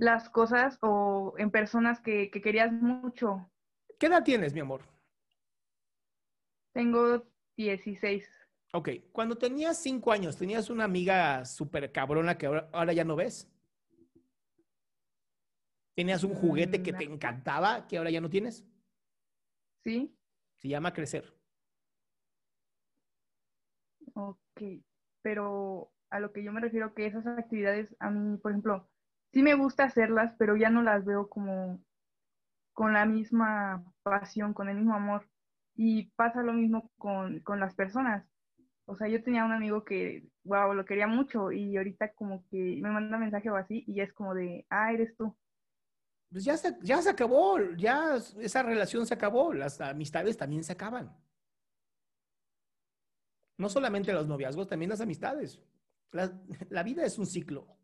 las cosas o en personas que, querías mucho. ¿Qué edad tienes, mi amor? Tengo 16. Ok, cuando tenías 5 años, ¿tenías una amiga súper cabrona que ahora, ya no ves? ¿Tenías un juguete que te mm, encantaba que ahora ya no tienes? Sí. Se llama crecer. Ok, pero a lo que yo me refiero que esas actividades a mí, por ejemplo, sí me gusta hacerlas, pero ya no las veo como con la misma pasión, con el mismo amor. Y pasa lo mismo con, las personas. O sea, yo tenía un amigo que, wow, lo quería mucho y ahorita como que me manda mensaje o así y es como de, ah, eres tú. Pues ya se, ya se acabó, ya esa relación se acabó, las amistades también se acaban. No solamente los noviazgos, también las amistades. la vida es un ciclo.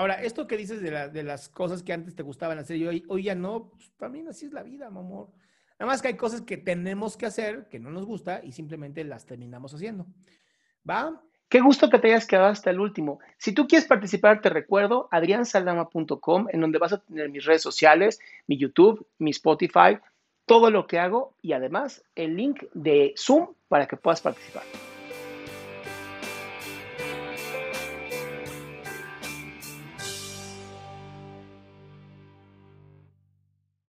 Ahora, esto que dices de, las cosas que antes te gustaban hacer y hoy, hoy ya no, pues, también así es la vida, mi amor. Nada más que hay cosas que tenemos que hacer que no nos gusta y simplemente las terminamos haciendo. ¿Va? Qué gusto que te hayas quedado hasta el último. Si tú quieres participar, te recuerdo adriansaldama.com, en donde vas a tener mis redes sociales, mi YouTube, mi Spotify, todo lo que hago y además el link de Zoom para que puedas participar.